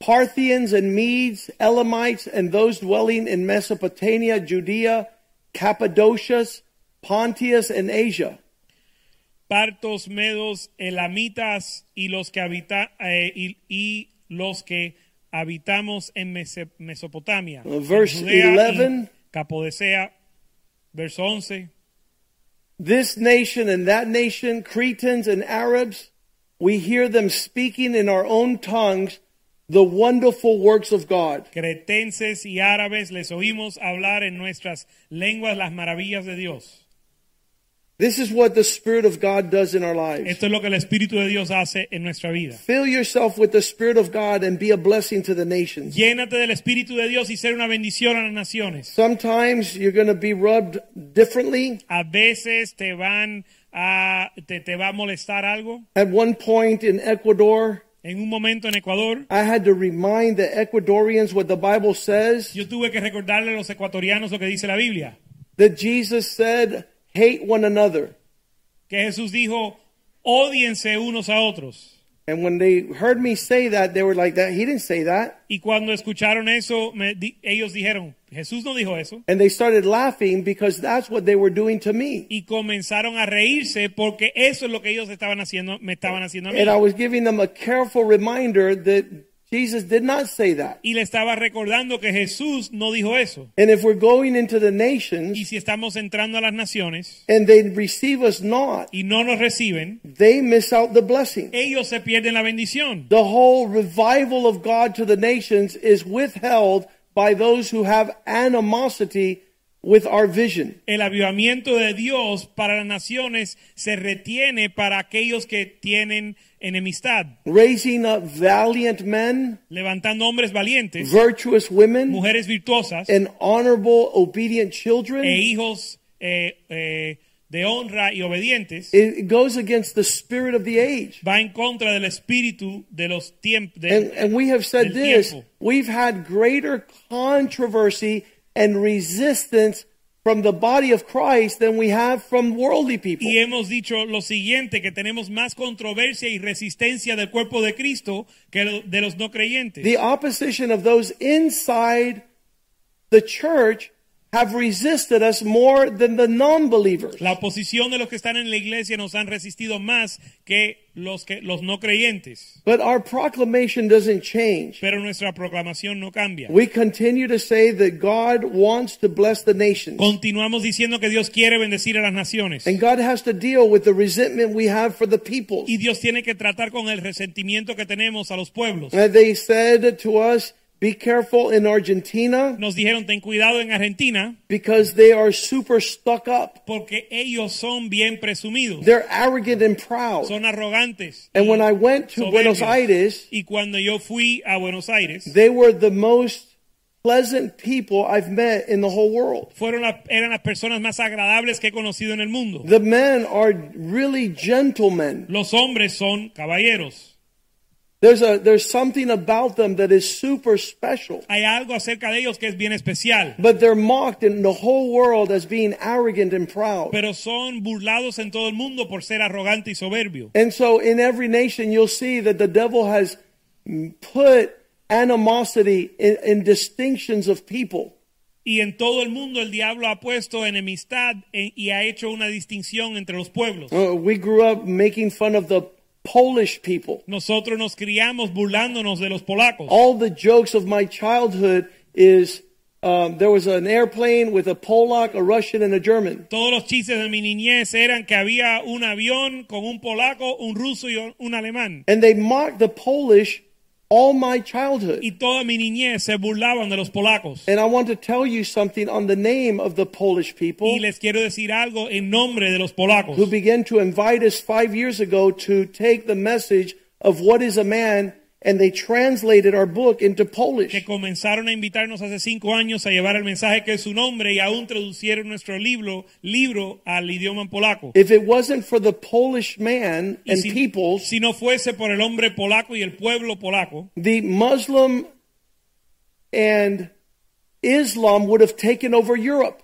[SPEAKER 1] Parthians and Medes, Elamites, and those dwelling in Mesopotamia, Judea, Cappadocia, Pontius, and Asia.
[SPEAKER 2] Partos, medos, elamitas y los que habita, eh, y, y los que habitamos en Mesopotamia.
[SPEAKER 1] Uh, verse
[SPEAKER 2] en
[SPEAKER 1] 11.
[SPEAKER 2] Capodesea. Verso 11.
[SPEAKER 1] This nation and that nation, Cretans and Arabs, we hear them speaking in our own tongues the wonderful works of God.
[SPEAKER 2] Cretenses y árabes les oímos hablar en nuestras lenguas las maravillas de Dios.
[SPEAKER 1] This is what the Spirit of God does in our lives.
[SPEAKER 2] Esto es lo que el Espíritu de Dios hace en nuestra vida.
[SPEAKER 1] Fill yourself with the Spirit of God and be a blessing to the nations.
[SPEAKER 2] Llénate del Espíritu de Dios y ser una bendición a las naciones.
[SPEAKER 1] Sometimes you're going to be rubbed differently.
[SPEAKER 2] A veces te van a te, te va a molestar algo.
[SPEAKER 1] At one point in Ecuador,
[SPEAKER 2] En un momento en Ecuador,
[SPEAKER 1] I had to remind the Ecuadorians what the Bible says
[SPEAKER 2] yo tuve que recordarle a los ecuatorianos lo que dice la Biblia,
[SPEAKER 1] that Jesus said, hate one another.
[SPEAKER 2] que Jesús dijo, odiense unos a otros.
[SPEAKER 1] And when they heard me say that, they were like, that he didn't say that.
[SPEAKER 2] Y cuando escucharon eso, me di- ellos dijeron, Jesús no dijo eso.
[SPEAKER 1] And they started laughing because that's what they were doing to me.
[SPEAKER 2] Y comenzaron a reírse porque eso es lo que ellos estaban haciendo, me estaban haciendo a mí.
[SPEAKER 1] And I was giving them a careful reminder that Jesus did not say that.
[SPEAKER 2] Y le estaba recordando que Jesús no dijo eso.
[SPEAKER 1] And if we're going into the nations, Y
[SPEAKER 2] si estamos entrando a las naciones
[SPEAKER 1] and they receive us not,
[SPEAKER 2] y no nos reciben,
[SPEAKER 1] they miss out the blessing.
[SPEAKER 2] ellos se pierden la bendición.
[SPEAKER 1] The whole revival of God to the nations is withheld by those who have animosity with our vision.
[SPEAKER 2] El avivamiento de Dios para las naciones se retiene para aquellos que tienen enemistad,
[SPEAKER 1] Raising up valiant men,
[SPEAKER 2] levantando hombres valientes,
[SPEAKER 1] virtuous women,
[SPEAKER 2] mujeres virtuosas
[SPEAKER 1] and honorable, obedient children.
[SPEAKER 2] e hijos eh, eh, de honra y obedientes.
[SPEAKER 1] It goes against the spirit of the age.
[SPEAKER 2] Va en contra del espíritu de los tiempos.
[SPEAKER 1] And, and we have said this
[SPEAKER 2] tiempo.
[SPEAKER 1] we've had greater controversy and resistance from the body of Christ than we have from worldly people.
[SPEAKER 2] Y hemos dicho lo siguiente, que tenemos más controversia y resistencia del cuerpo de Cristo que de los no creyentes.
[SPEAKER 1] The opposition of those inside the church have resisted us more than the non believers.
[SPEAKER 2] La oposición de los que están en la iglesia nos han resistido más que los, que, los no creyentes.
[SPEAKER 1] But our proclamation doesn't change.
[SPEAKER 2] Pero nuestra proclamación no cambia.
[SPEAKER 1] We continue to say that God wants to bless the nations.
[SPEAKER 2] Continuamos diciendo que Dios quiere bendecir a las naciones.
[SPEAKER 1] And God has to deal with the resentment we have for the people.
[SPEAKER 2] Y Dios tiene que tratar con el resentimiento que tenemos a los pueblos.
[SPEAKER 1] And they said to us, Be careful in Argentina
[SPEAKER 2] Nos dijeron, ten cuidado en Argentina
[SPEAKER 1] because they are super stuck up.
[SPEAKER 2] porque ellos son bien presumidos,
[SPEAKER 1] They're arrogant and proud.
[SPEAKER 2] son arrogantes.
[SPEAKER 1] And when I went to
[SPEAKER 2] soberbios.
[SPEAKER 1] Buenos Aires,
[SPEAKER 2] y cuando yo fui a Buenos Aires,
[SPEAKER 1] they were the most pleasant people I've met in the whole world.
[SPEAKER 2] fueron la- eran las personas más agradables que he conocido en el mundo.
[SPEAKER 1] The men are really gentlemen.
[SPEAKER 2] Los hombres son caballeros.
[SPEAKER 1] There's a there's something about them that is super special.
[SPEAKER 2] Hay algo acerca de ellos que es bien especial,
[SPEAKER 1] But they're mocked in the whole world as being arrogant and proud.
[SPEAKER 2] pero son burlados en todo el mundo por ser arrogante y soberbio.
[SPEAKER 1] And so in every nation you'll see that the devil has put animosity in, in distinctions of people.
[SPEAKER 2] Y en todo el mundo el diablo ha puesto enemistad en- y ha hecho una distinción entre los pueblos.
[SPEAKER 1] Uh, we grew up making fun of the Polish people.
[SPEAKER 2] Nosotros nos criamos burlándonos de los polacos.
[SPEAKER 1] All the jokes of my childhood is um, there was an airplane with a Polak, a Russian, and a German.
[SPEAKER 2] Todos los chistes de mi niñez eran que había un avión con un polaco, un ruso y un alemán.
[SPEAKER 1] And they mocked the Polish all my childhood.
[SPEAKER 2] Y toda mi niñez se burlaban de los polacos.
[SPEAKER 1] And I want to tell you something on the name of the Polish people
[SPEAKER 2] Y les quiero decir algo en nombre de los polacos.
[SPEAKER 1] who began to invite us five years ago to take the message of what is a man, and they translated our book into Polish.
[SPEAKER 2] que comenzaron a invitarnos hace cinco años a llevar el mensaje que es su nombre y aún traducieron nuestro libro, libro al idioma polaco.
[SPEAKER 1] If it wasn't for the Polish man and
[SPEAKER 2] si,
[SPEAKER 1] peoples,
[SPEAKER 2] si no fuese por el hombre polaco y el pueblo polaco,
[SPEAKER 1] the Muslim and Islam would have taken over Europe.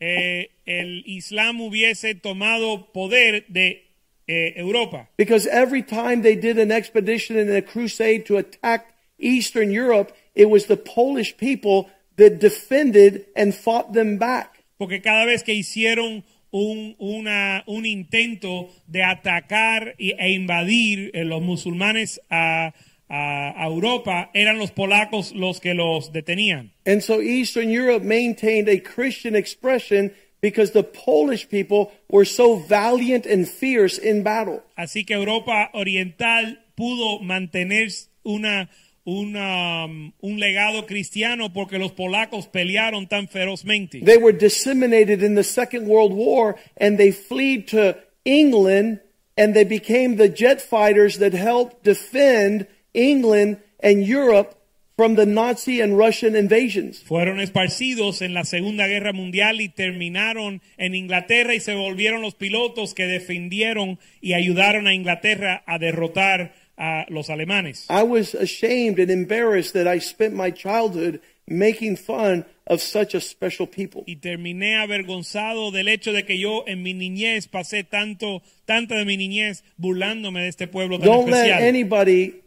[SPEAKER 2] eh, el Islam hubiese tomado poder de Europa.
[SPEAKER 1] Because every time they did an expedition and a crusade to attack Eastern Europe, it was the Polish people that defended and fought them back.
[SPEAKER 2] Porque cada vez que hicieron un, una- un intento de atacar y- e invadir eh, los musulmanes a, a- a Europa, eran los polacos los que los detenían.
[SPEAKER 1] And so Eastern Europe maintained a Christian expression because the Polish people were so valiant and fierce in battle.
[SPEAKER 2] Así que Europa Oriental pudo mantener una, una, um, un legado cristiano porque los polacos pelearon tan ferozmente.
[SPEAKER 1] They were disseminated in the Second World War and they fled to England and they became the jet fighters that helped defend England and Europe from the Nazi and Russian invasions.
[SPEAKER 2] Fueron esparcidos en la Segunda Guerra Mundial y terminaron en Inglaterra y se volvieron los pilotos que defendieron y ayudaron a Inglaterra a derrotar a los alemanes.
[SPEAKER 1] I was ashamed and embarrassed that I spent my childhood making fun of such a special people.
[SPEAKER 2] Y terminé avergonzado del hecho de que yo en mi niñez pasé tanto, tanta de mi niñez burlándome de este pueblo tan
[SPEAKER 1] Don't let anybody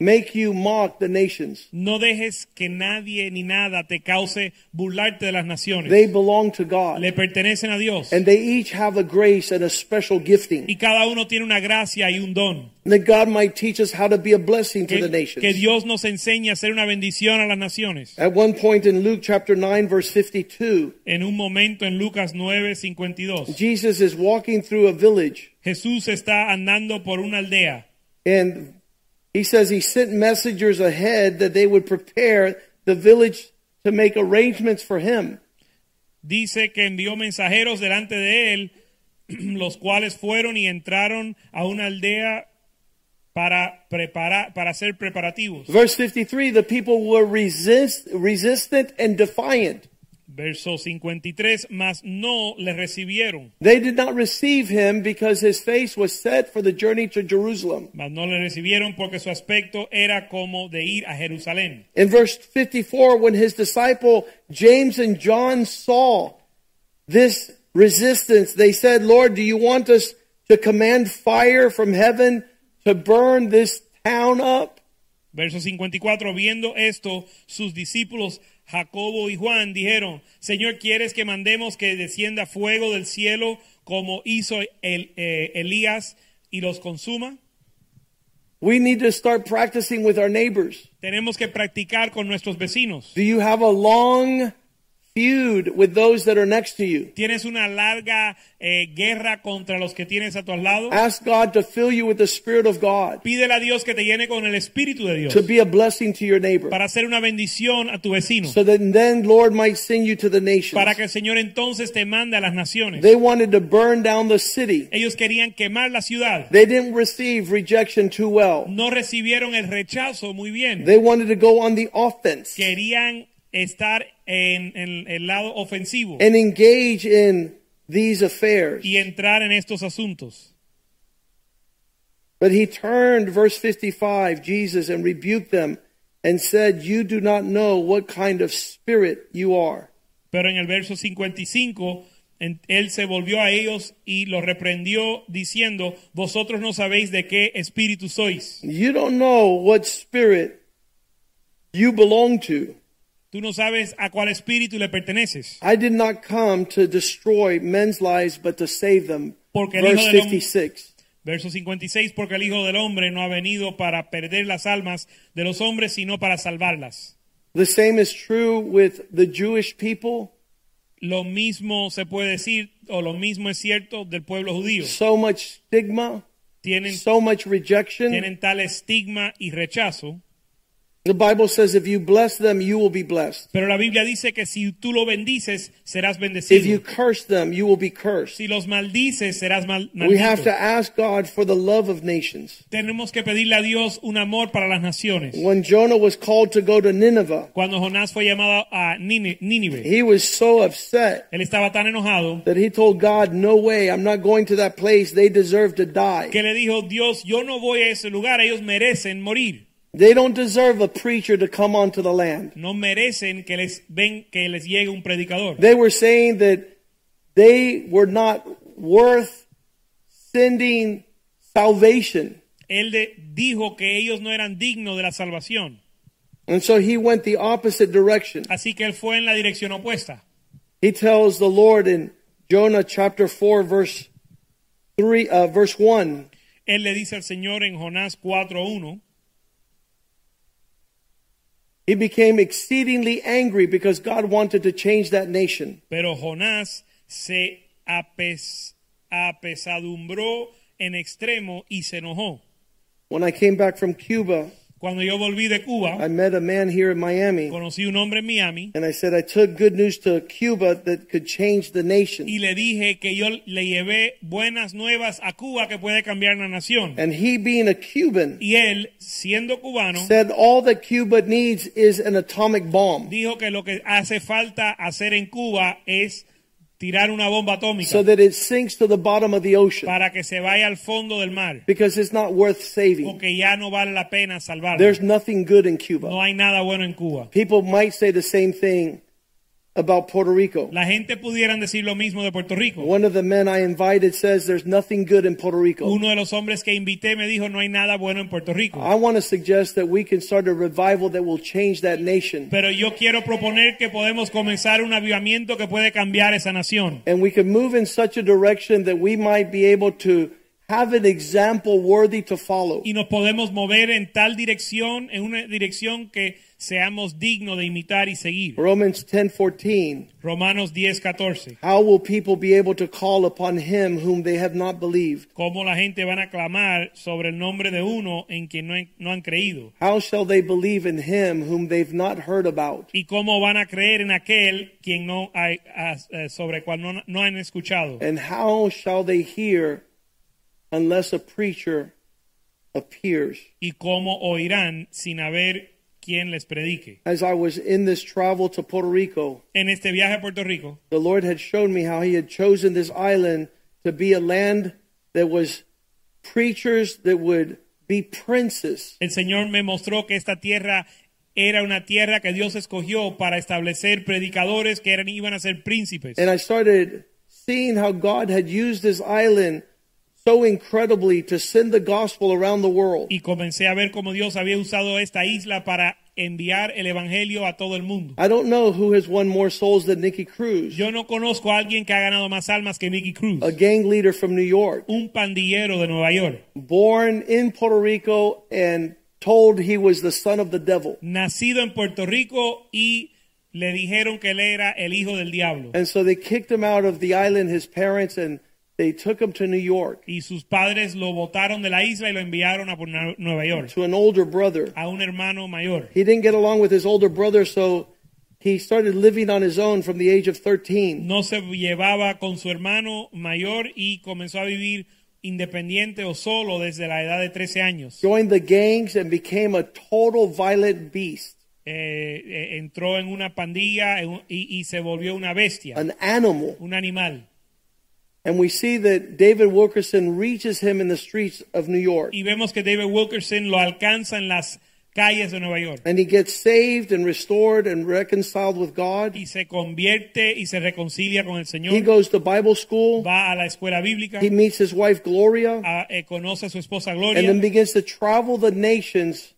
[SPEAKER 1] make you mock the nations.
[SPEAKER 2] No dejes que nadie ni nada te cause burlarte de las naciones.
[SPEAKER 1] They belong to God.
[SPEAKER 2] Le pertenecen a Dios.
[SPEAKER 1] And they each have a grace and a special gifting.
[SPEAKER 2] Y cada uno tiene una gracia y un don.
[SPEAKER 1] That God might teach us how to be a blessing to the nations.
[SPEAKER 2] que Dios nos enseñe a ser una bendición a las naciones.
[SPEAKER 1] At one point in Luke chapter 9 verse 52,
[SPEAKER 2] En un momento en Lucas 9, 52,
[SPEAKER 1] Jesus is walking through a village
[SPEAKER 2] Jesús está andando por una aldea
[SPEAKER 1] and he says he sent messengers ahead that they would prepare the village to make arrangements for him.
[SPEAKER 2] dice que envió mensajeros delante de él, los cuales fueron y entraron a una aldea para preparar, para hacer preparativos.
[SPEAKER 1] Verse 53, the people were resist, resistant and defiant.
[SPEAKER 2] Verso 53, mas no le recibieron,
[SPEAKER 1] They did not receive him because his face was set for the journey to Jerusalem.
[SPEAKER 2] mas no le recibieron porque su aspecto era como de ir a Jerusalén.
[SPEAKER 1] In verse 54, when his disciple James and John saw this resistance, they said, Lord, do you want us to command fire from heaven to burn this town up?
[SPEAKER 2] Verso 54, viendo esto, sus discípulos Jacobo y Juan dijeron, Señor, ¿quieres que mandemos que descienda fuego del cielo como hizo el, eh, Elías y los consuma?
[SPEAKER 1] We need to start practicing with our neighbors.
[SPEAKER 2] Tenemos que practicar con nuestros vecinos.
[SPEAKER 1] Do you have a long feud with those that are next to you.
[SPEAKER 2] Tienes una larga eh, guerra contra los que tienes a tu lado.
[SPEAKER 1] Ask God to fill you with the Spirit of God
[SPEAKER 2] Pídele a Dios que te llene con el Espíritu de Dios
[SPEAKER 1] to be a blessing to your neighbor.
[SPEAKER 2] para hacer una bendición a tu vecino.
[SPEAKER 1] So that then Lord might send you to the nations.
[SPEAKER 2] Para que el Señor entonces te mande a las naciones.
[SPEAKER 1] They wanted to burn down the city.
[SPEAKER 2] Ellos querían quemar la ciudad.
[SPEAKER 1] They didn't receive rejection too well.
[SPEAKER 2] No recibieron el rechazo muy bien.
[SPEAKER 1] They wanted to go on the offense
[SPEAKER 2] Querían estar en, en el lado ofensivo
[SPEAKER 1] and engage in these affairs.
[SPEAKER 2] y entrar en estos asuntos.
[SPEAKER 1] But he turned, verse 55, Jesus, and rebuked them and said, You do not know what kind of spirit you are.
[SPEAKER 2] Pero en el verso 55, en- él se volvió a ellos y los reprendió diciendo, vosotros no sabéis de qué espíritu sois.
[SPEAKER 1] You don't know what spirit you belong to.
[SPEAKER 2] Tú no sabes a cuál espíritu le perteneces.
[SPEAKER 1] I did not come to destroy men's lives, but to save them.
[SPEAKER 2] Porque
[SPEAKER 1] Verse
[SPEAKER 2] Hijo del Hombre-
[SPEAKER 1] 56.
[SPEAKER 2] Verso 56, porque el Hijo del Hombre no ha venido para perder las almas de los hombres, sino para salvarlas.
[SPEAKER 1] The same is true with the Jewish people.
[SPEAKER 2] Lo mismo se puede decir, o lo mismo es cierto del pueblo judío.
[SPEAKER 1] So much stigma,
[SPEAKER 2] Tienen,
[SPEAKER 1] so much rejection.
[SPEAKER 2] tienen tal estigma y rechazo.
[SPEAKER 1] The Bible says if you bless them, you will be blessed.
[SPEAKER 2] Pero la Biblia dice que si tú lo bendices, serás bendecido.
[SPEAKER 1] If you curse them, you will be cursed.
[SPEAKER 2] Si los maldices, serás mal,
[SPEAKER 1] We have to ask God for the love of nations.
[SPEAKER 2] Tenemos que pedirle a Dios un amor para las naciones.
[SPEAKER 1] When Jonah was called to go to Nineveh,
[SPEAKER 2] Cuando Jonás fue llamado a Níni- Nínive,
[SPEAKER 1] he was so upset
[SPEAKER 2] él estaba tan enojado
[SPEAKER 1] that he told God, No way, I'm not going to that place. They deserve to die.
[SPEAKER 2] que le dijo, Dios, yo no voy a ese lugar, ellos merecen morir.
[SPEAKER 1] They don't deserve a preacher to come onto the land.
[SPEAKER 2] No merecen que les ven que les llegue un predicador.
[SPEAKER 1] They were saying that they were not worth sending salvation.
[SPEAKER 2] Él de- dijo que ellos no eran dignos de la salvación.
[SPEAKER 1] And so he went the opposite direction.
[SPEAKER 2] Así que él fue en la dirección opuesta.
[SPEAKER 1] He tells the Lord in Jonah chapter 4 verse 3 uh, verse 1
[SPEAKER 2] Él le dice al Señor en Jonás 4.1,
[SPEAKER 1] he became exceedingly angry because God wanted to change that nation.
[SPEAKER 2] pero Jonás se apes- apesadumbró en extremo y se enojó.
[SPEAKER 1] When I came back from Cuba,
[SPEAKER 2] Cuando yo volví de Cuba,
[SPEAKER 1] I met a man here in Miami
[SPEAKER 2] conocí un hombre en Miami
[SPEAKER 1] and I said I took good news to Cuba that could change the nation.
[SPEAKER 2] y le dije que yo le llevé buenas nuevas a Cuba que puede cambiar la nación.
[SPEAKER 1] And he being a Cuban
[SPEAKER 2] Y él, siendo cubano,
[SPEAKER 1] said all that Cuba needs is an atomic bomb
[SPEAKER 2] dijo que lo que hace falta hacer en Cuba es tirar una bomba atómica
[SPEAKER 1] so that it sinks to the bottom of the ocean
[SPEAKER 2] para que se vaya al fondo del mar,
[SPEAKER 1] because it's not worth saving.
[SPEAKER 2] porque ya no vale la pena salvarla.
[SPEAKER 1] There's nothing good in Cuba.
[SPEAKER 2] No hay nada bueno en Cuba.
[SPEAKER 1] People might say the same thing about Puerto Rico.
[SPEAKER 2] La gente pudieran decir lo mismo de Puerto Rico.
[SPEAKER 1] One of the men I invited says there's nothing good in Puerto Rico.
[SPEAKER 2] Uno de los hombres que invité me dijo no hay nada bueno en Puerto Rico.
[SPEAKER 1] I want to suggest that we can start a revival that will change that nation.
[SPEAKER 2] Pero yo quiero proponer que podemos comenzar un avivamiento que puede cambiar esa nación.
[SPEAKER 1] And we can move in such a direction that we might be able to have an example worthy to follow.
[SPEAKER 2] Y nos podemos mover en tal dirección, en una dirección que seamos dignos de imitar y seguir.
[SPEAKER 1] Romans 10:14
[SPEAKER 2] Romanos 10, 14.
[SPEAKER 1] How will people be able to call upon him whom they have not believed?
[SPEAKER 2] Cómo la gente van a clamar sobre el nombre de uno en quien no, no han creído.
[SPEAKER 1] How shall they believe in him whom they've not heard about?
[SPEAKER 2] Y cómo van a creer en aquel quien no hay, sobre cual no, no han escuchado.
[SPEAKER 1] And how shall they hear unless a preacher appears?
[SPEAKER 2] Y cómo oirán sin haber quien les predique.
[SPEAKER 1] As I was in this travel to Puerto Rico,
[SPEAKER 2] En este viaje a Puerto Rico,
[SPEAKER 1] the Lord had shown me how He had chosen this island to be a land that was preachers that would be princes.
[SPEAKER 2] el Señor me mostró que esta tierra era una tierra que Dios escogió para establecer predicadores que eran, iban a ser príncipes.
[SPEAKER 1] And I started seeing how God had used this island so incredibly to send the gospel around the world.
[SPEAKER 2] Y comencé a ver cómo Dios había usado esta isla para enviar el evangelio a todo el mundo.
[SPEAKER 1] I don't know who has won more souls than Nicky Cruz,
[SPEAKER 2] Yo no conozco a alguien que ha ganado más almas que Nicky Cruz,
[SPEAKER 1] a gang leader from New York,
[SPEAKER 2] un pandillero de Nueva York,
[SPEAKER 1] born in Puerto Rico and told he was the son of the devil.
[SPEAKER 2] nacido en Puerto Rico y le dijeron que él era el hijo del diablo.
[SPEAKER 1] And so they kicked him out of the island, his parents, and they took him to New York
[SPEAKER 2] Y sus padres lo botaron de la isla y lo enviaron a por Nueva York,
[SPEAKER 1] to an older brother.
[SPEAKER 2] a un hermano mayor.
[SPEAKER 1] He didn't get along with his older brother, so he started living on his own from the age of 13.
[SPEAKER 2] No se llevaba con su hermano mayor y comenzó a vivir independiente o solo desde la edad de 13 años.
[SPEAKER 1] Joined the gangs and became a total violent beast,
[SPEAKER 2] Eh, eh, entró en una pandilla y, y se volvió una bestia,
[SPEAKER 1] an animal.
[SPEAKER 2] un animal.
[SPEAKER 1] And we see that David Wilkerson reaches him in the streets of New York.
[SPEAKER 2] Y vemos que David Wilkerson lo alcanza en las calles de Nueva York.
[SPEAKER 1] And he gets saved and restored and reconciled with God.
[SPEAKER 2] Y se convierte y se reconcilia con el Señor.
[SPEAKER 1] He goes to Bible school.
[SPEAKER 2] Va a la escuela bíblica,
[SPEAKER 1] He meets his wife Gloria.
[SPEAKER 2] a- eh, conoce a su esposa Gloria.
[SPEAKER 1] And then begins to travel the nations,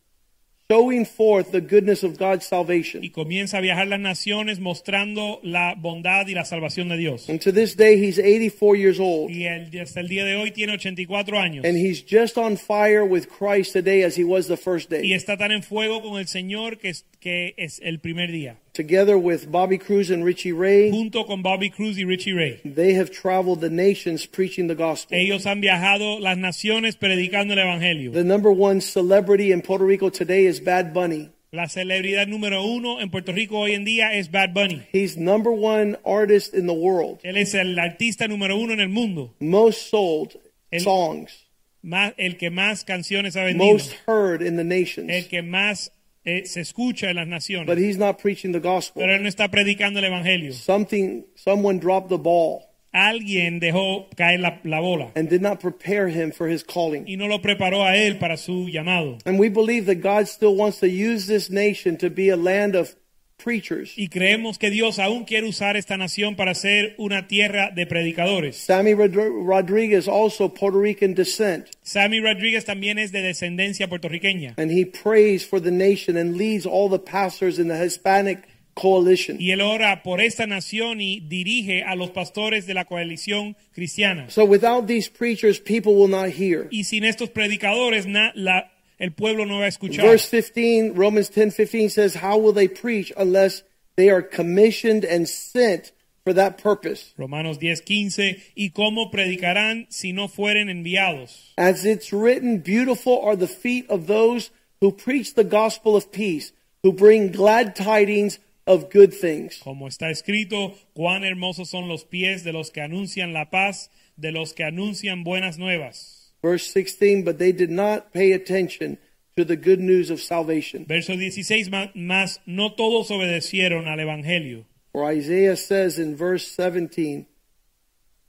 [SPEAKER 1] showing forth the goodness of God's salvation.
[SPEAKER 2] y comienza a viajar las naciones mostrando la bondad y la salvación de Dios.
[SPEAKER 1] And to this day, he's 84 years old.
[SPEAKER 2] Y el- hasta el día de hoy tiene 84 años.
[SPEAKER 1] And he's just on fire with Christ today as he was the first
[SPEAKER 2] Y
[SPEAKER 1] day.
[SPEAKER 2] está tan en fuego con el Señor que que es el primer día.
[SPEAKER 1] Together with Bobby Cruz and Richie Ray,
[SPEAKER 2] Junto con Bobby Cruz y Richie Ray.
[SPEAKER 1] they have traveled the nations preaching the gospel.
[SPEAKER 2] Ellos han viajado las naciones predicando el Evangelio.
[SPEAKER 1] The number one celebrity in Puerto Rico today is Bad Bunny.
[SPEAKER 2] La celebridad número uno en Puerto Rico hoy en día es Bad Bunny.
[SPEAKER 1] He's number one artist in the world.
[SPEAKER 2] Él es el artista número uno en el mundo.
[SPEAKER 1] Most sold
[SPEAKER 2] El-
[SPEAKER 1] songs,
[SPEAKER 2] Más, el que más canciones ha vendido.
[SPEAKER 1] most heard in the nations.
[SPEAKER 2] El que más eh, se escucha en las
[SPEAKER 1] But he's not preaching the gospel.
[SPEAKER 2] Pero él no está predicando el Evangelio.
[SPEAKER 1] Something, someone dropped the ball
[SPEAKER 2] Alguien dejó caer la, la bola
[SPEAKER 1] and did not prepare him for his calling.
[SPEAKER 2] y no lo preparó a él para su llamado.
[SPEAKER 1] And we believe that God still wants to use this nation to be a land of preachers.
[SPEAKER 2] Y creemos que Dios aún quiere usar esta nación para ser una tierra de predicadores.
[SPEAKER 1] Sammy Rod- Rodriguez, also Puerto Rican descent,
[SPEAKER 2] Sammy Rodríguez también es de descendencia puertorriqueña.
[SPEAKER 1] and he prays for the nation and leads all the pastors in the Hispanic coalition.
[SPEAKER 2] Y él ora por esta nación y dirige a los pastores de la coalición cristiana.
[SPEAKER 1] So without these preachers, people will not hear.
[SPEAKER 2] Y sin estos predicadores, na- la- el pueblo no va a escuchar.
[SPEAKER 1] Verse 15, Romans 10 15 says, How will they preach unless they are commissioned and sent for that purpose?
[SPEAKER 2] Romanos 10, 15. ¿Y cómo predicarán si no fueren enviados?
[SPEAKER 1] As it's written, beautiful are the feet of those who preach the gospel of peace, who bring glad tidings of good things.
[SPEAKER 2] Como está escrito, cuán hermosos son los pies de los que anuncian la paz, de los que anuncian buenas nuevas.
[SPEAKER 1] Verse 16, but they did not pay attention to the good news of salvation.
[SPEAKER 2] Verso 16 ma- más, no todos obedecieron al Evangelio.
[SPEAKER 1] For Isaiah says in verse 17,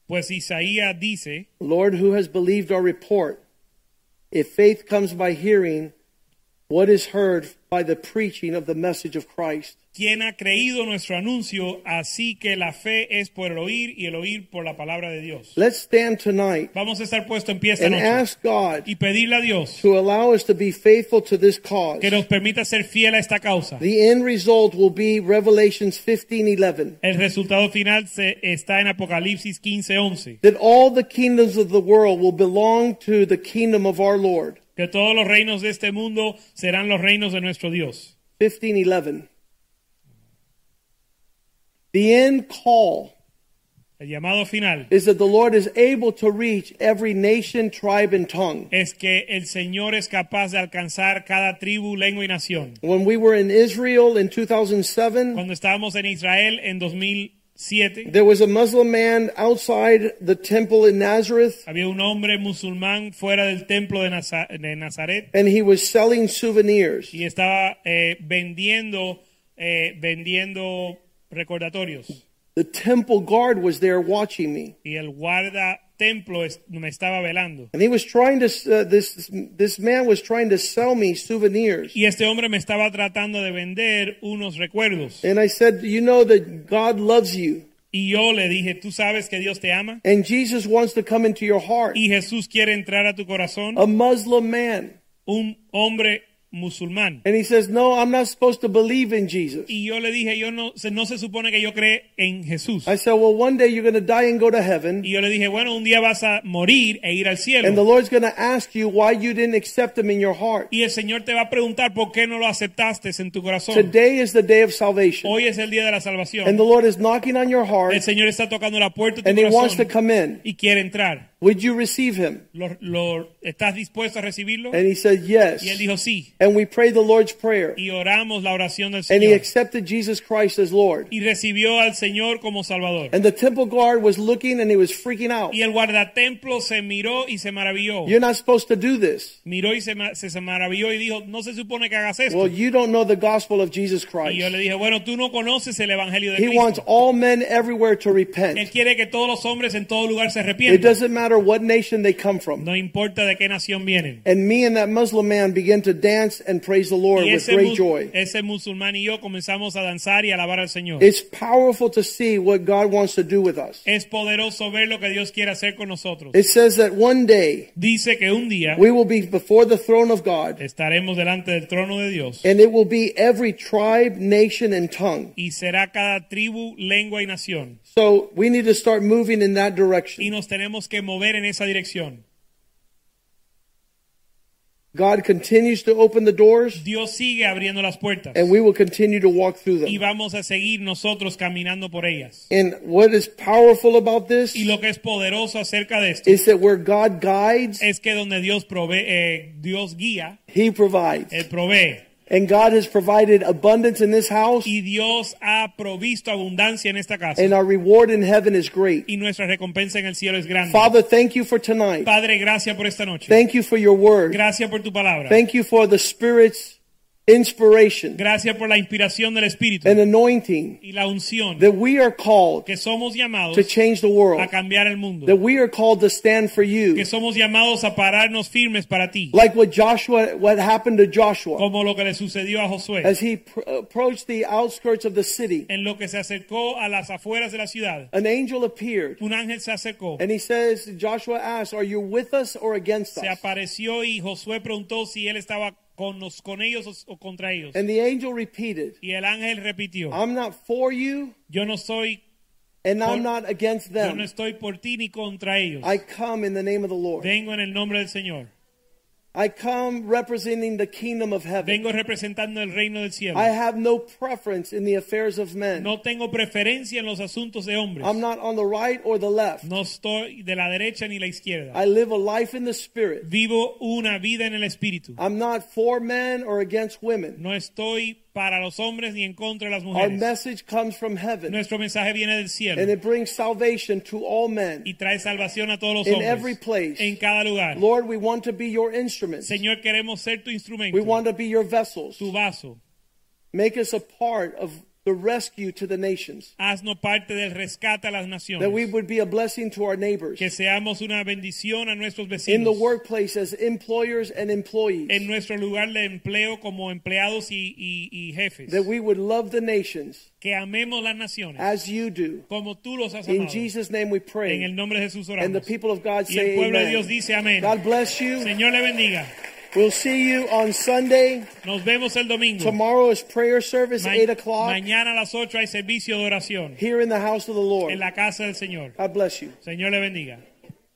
[SPEAKER 2] Pues Isaías dice,
[SPEAKER 1] Lord, who has believed our report? If faith comes by hearing, what is heard by the preaching of the message of Christ?
[SPEAKER 2] ¿quién ha creído nuestro anuncio? Así que la fe es por el oír y el oír por la palabra de Dios.
[SPEAKER 1] Let's stand tonight
[SPEAKER 2] Vamos a estar puestos en pie esta
[SPEAKER 1] and
[SPEAKER 2] noche
[SPEAKER 1] ask God
[SPEAKER 2] y pedirle a Dios
[SPEAKER 1] to allow us to be faithful to this cause.
[SPEAKER 2] que nos permita ser fiel a esta causa.
[SPEAKER 1] The end result will be Revelations 15:11.
[SPEAKER 2] El resultado final se, está en Apocalipsis 15:11.
[SPEAKER 1] That all the kingdoms of the world will belong to the kingdom of our Lord.
[SPEAKER 2] Que todos los reinos de este mundo serán los reinos de nuestro Dios.
[SPEAKER 1] 15:11. The end call
[SPEAKER 2] El llamado final
[SPEAKER 1] is that the Lord is able to reach every nation, tribe, and tongue.
[SPEAKER 2] es que el Señor es capaz de alcanzar cada tribu, lengua y nación.
[SPEAKER 1] When we were in Israel in 2007,
[SPEAKER 2] Cuando estábamos en Israel en 2007,
[SPEAKER 1] there was a Muslim man outside the temple in Nazareth,
[SPEAKER 2] había un hombre musulmán fuera del templo de, Naza- de Nazaret
[SPEAKER 1] and he was selling souvenirs.
[SPEAKER 2] y estaba eh, vendiendo, eh, vendiendo recordatorios.
[SPEAKER 1] The temple guard was there watching me.
[SPEAKER 2] Y el guarda templo me estaba velando.
[SPEAKER 1] And he was trying to, uh, this, this man was trying to sell me souvenirs.
[SPEAKER 2] Y este hombre me estaba tratando de vender unos recuerdos.
[SPEAKER 1] And I said, You know that God loves you.
[SPEAKER 2] Y yo le dije, ¿tú sabes que Dios te ama?
[SPEAKER 1] And Jesus wants to come into your heart.
[SPEAKER 2] Y Jesús quiere entrar a tu corazón.
[SPEAKER 1] A Muslim man.
[SPEAKER 2] Un hombre musulmán.
[SPEAKER 1] And he says, No, I'm not supposed to believe in Jesus.
[SPEAKER 2] Y yo le dije, yo no, se- no se supone que yo cree en Jesús.
[SPEAKER 1] I said, Well, one day you're going to die and go to heaven.
[SPEAKER 2] Y yo le dije, bueno, un día vas a morir e ir al
[SPEAKER 1] And the. Lord's going to ask you why you didn't accept him in your heart.
[SPEAKER 2] Y el Señor te va a preguntar por qué no lo aceptaste en tu corazón.
[SPEAKER 1] Today is the day of salvation.
[SPEAKER 2] Hoy es el día de la
[SPEAKER 1] And the Lord is knocking on your heart
[SPEAKER 2] El Señor está tocando la puerta de
[SPEAKER 1] and
[SPEAKER 2] tu
[SPEAKER 1] he wants to come in.
[SPEAKER 2] y quiere entrar.
[SPEAKER 1] Would you receive him?
[SPEAKER 2] Lo- lo- ¿Estás dispuesto a recibirlo?
[SPEAKER 1] And he said, Yes.
[SPEAKER 2] Y él dijo sí.
[SPEAKER 1] And we prayed the Lord's Prayer.
[SPEAKER 2] Y oramos la oración del Señor.
[SPEAKER 1] And he accepted Jesus Christ as Lord.
[SPEAKER 2] Y recibió al Señor como Salvador.
[SPEAKER 1] And the temple guard was looking and he was freaking out.
[SPEAKER 2] Y el guardatemplo se miró y se maravilló.
[SPEAKER 1] You're not supposed to do this.
[SPEAKER 2] Miró y se, se, maravilló y dijo, no se supone que hagas esto.
[SPEAKER 1] Well, you don't know the gospel of Jesus Christ.
[SPEAKER 2] y yo le dije, bueno, tú no conoces el Evangelio de
[SPEAKER 1] He wants all men everywhere to repent.
[SPEAKER 2] Él quiere que todos los hombres en todo lugar se
[SPEAKER 1] It doesn't matter what nation they come from.
[SPEAKER 2] No importa de qué nación vienen.
[SPEAKER 1] And me and that Muslim man began to dance and praise the Lord with great joy.
[SPEAKER 2] ese musulmán y yo comenzamos a danzar y alabar al Señor.
[SPEAKER 1] It's powerful to see what God wants to do with us.
[SPEAKER 2] es poderoso ver lo que Dios quiere hacer con nosotros.
[SPEAKER 1] It says that one day
[SPEAKER 2] Dice que un día
[SPEAKER 1] we will be before the throne of God,
[SPEAKER 2] estaremos delante del trono de Dios
[SPEAKER 1] and it will be every tribe, nation, and tongue.
[SPEAKER 2] y será cada tribu, lengua y nación.
[SPEAKER 1] So we need to start moving in that direction.
[SPEAKER 2] Y nos tenemos que mover en esa dirección.
[SPEAKER 1] God continues to open the doors,
[SPEAKER 2] Dios sigue abriendo las puertas
[SPEAKER 1] and we will continue to walk through
[SPEAKER 2] y
[SPEAKER 1] them.
[SPEAKER 2] vamos a seguir nosotros caminando por ellas.
[SPEAKER 1] And what is powerful about this
[SPEAKER 2] Y lo que es poderoso acerca de esto
[SPEAKER 1] is that where God guides,
[SPEAKER 2] es que donde Dios provee, eh, Dios guía,
[SPEAKER 1] He provides.
[SPEAKER 2] Él provee.
[SPEAKER 1] And God has provided abundance in this house,
[SPEAKER 2] Y Dios ha provisto abundancia en esta casa.
[SPEAKER 1] and our reward in heaven is great.
[SPEAKER 2] Y nuestra recompensa en el cielo es grande.
[SPEAKER 1] Father, thank you for tonight.
[SPEAKER 2] Padre, gracias por esta noche.
[SPEAKER 1] Thank you for your word.
[SPEAKER 2] Gracias por tu palabra.
[SPEAKER 1] Thank you for the Spirit's inspiration
[SPEAKER 2] Gracias por la inspiración del Espíritu
[SPEAKER 1] and anointing
[SPEAKER 2] y la unción
[SPEAKER 1] that we are called
[SPEAKER 2] que somos llamados
[SPEAKER 1] to change the world,
[SPEAKER 2] a cambiar el mundo.
[SPEAKER 1] that we are called to stand for you.
[SPEAKER 2] Que somos llamados a pararnos firmes para ti.
[SPEAKER 1] Like what Joshua, what happened to Joshua
[SPEAKER 2] Como lo que le sucedió a Josué.
[SPEAKER 1] as he pr- uh, approached the outskirts of the city.
[SPEAKER 2] En lo que se acercó a las afueras de la ciudad.
[SPEAKER 1] An angel appeared
[SPEAKER 2] Un ángel se acercó.
[SPEAKER 1] and he says, Joshua asked, Are you with us or against
[SPEAKER 2] Se
[SPEAKER 1] us?
[SPEAKER 2] apareció y Josué preguntó si él estaba con, nos- con ellos o, contra ellos.
[SPEAKER 1] And the angel repeated,
[SPEAKER 2] Y el ángel repitió.
[SPEAKER 1] I'm not for you
[SPEAKER 2] Yo no soy,
[SPEAKER 1] and I'm not against
[SPEAKER 2] yo no
[SPEAKER 1] them.
[SPEAKER 2] estoy por ti ni contra ellos.
[SPEAKER 1] I come in the name of the Lord.
[SPEAKER 2] Vengo en el nombre del Señor.
[SPEAKER 1] I come representing the kingdom of heaven.
[SPEAKER 2] Vengo representando el reino del cielo.
[SPEAKER 1] I have no preference in the affairs of men.
[SPEAKER 2] No tengo preferencia en los asuntos de hombres.
[SPEAKER 1] I'm not on the right or the left.
[SPEAKER 2] No estoy de la derecha ni la izquierda.
[SPEAKER 1] I live a life in the spirit.
[SPEAKER 2] Vivo una vida en el espíritu.
[SPEAKER 1] I'm not for men or against women.
[SPEAKER 2] No estoy para los hombres ni en contra de las
[SPEAKER 1] Our message comes from heaven
[SPEAKER 2] Nuestro mensaje viene del cielo
[SPEAKER 1] and it brings salvation to all men
[SPEAKER 2] y trae salvación a todos los
[SPEAKER 1] in every place.
[SPEAKER 2] En cada lugar.
[SPEAKER 1] Lord, we want to be your instruments.
[SPEAKER 2] Señor, queremos ser tu instrumento,
[SPEAKER 1] We want to be your vessels.
[SPEAKER 2] tu vaso.
[SPEAKER 1] Make us a part of the rescue to the nations.
[SPEAKER 2] Haznos parte del rescate a las
[SPEAKER 1] That we would be a blessing to our neighbors.
[SPEAKER 2] Que seamos una bendición a nuestros vecinos.
[SPEAKER 1] In the workplace as employers and employees.
[SPEAKER 2] En nuestro lugar de empleo como empleados y, y- y jefes.
[SPEAKER 1] That we would love the nations
[SPEAKER 2] Que amemos las naciones
[SPEAKER 1] as you do.
[SPEAKER 2] como tú los has amado. In.
[SPEAKER 1] Jesus' name we pray.
[SPEAKER 2] En el nombre de Jesús oramos.
[SPEAKER 1] And the people of God
[SPEAKER 2] Y el
[SPEAKER 1] say
[SPEAKER 2] pueblo de Dios dice amén.
[SPEAKER 1] God bless you.
[SPEAKER 2] Señor le bendiga.
[SPEAKER 1] We'll see you on Sunday.
[SPEAKER 2] Nos vemos el domingo.
[SPEAKER 1] Tomorrow is prayer service,
[SPEAKER 2] Ma-
[SPEAKER 1] 8 o'clock,
[SPEAKER 2] Mañana a las 8 hay servicio de oración
[SPEAKER 1] here in the house of the Lord.
[SPEAKER 2] en la casa del Señor.
[SPEAKER 1] God bless you.
[SPEAKER 2] Señor le bendiga.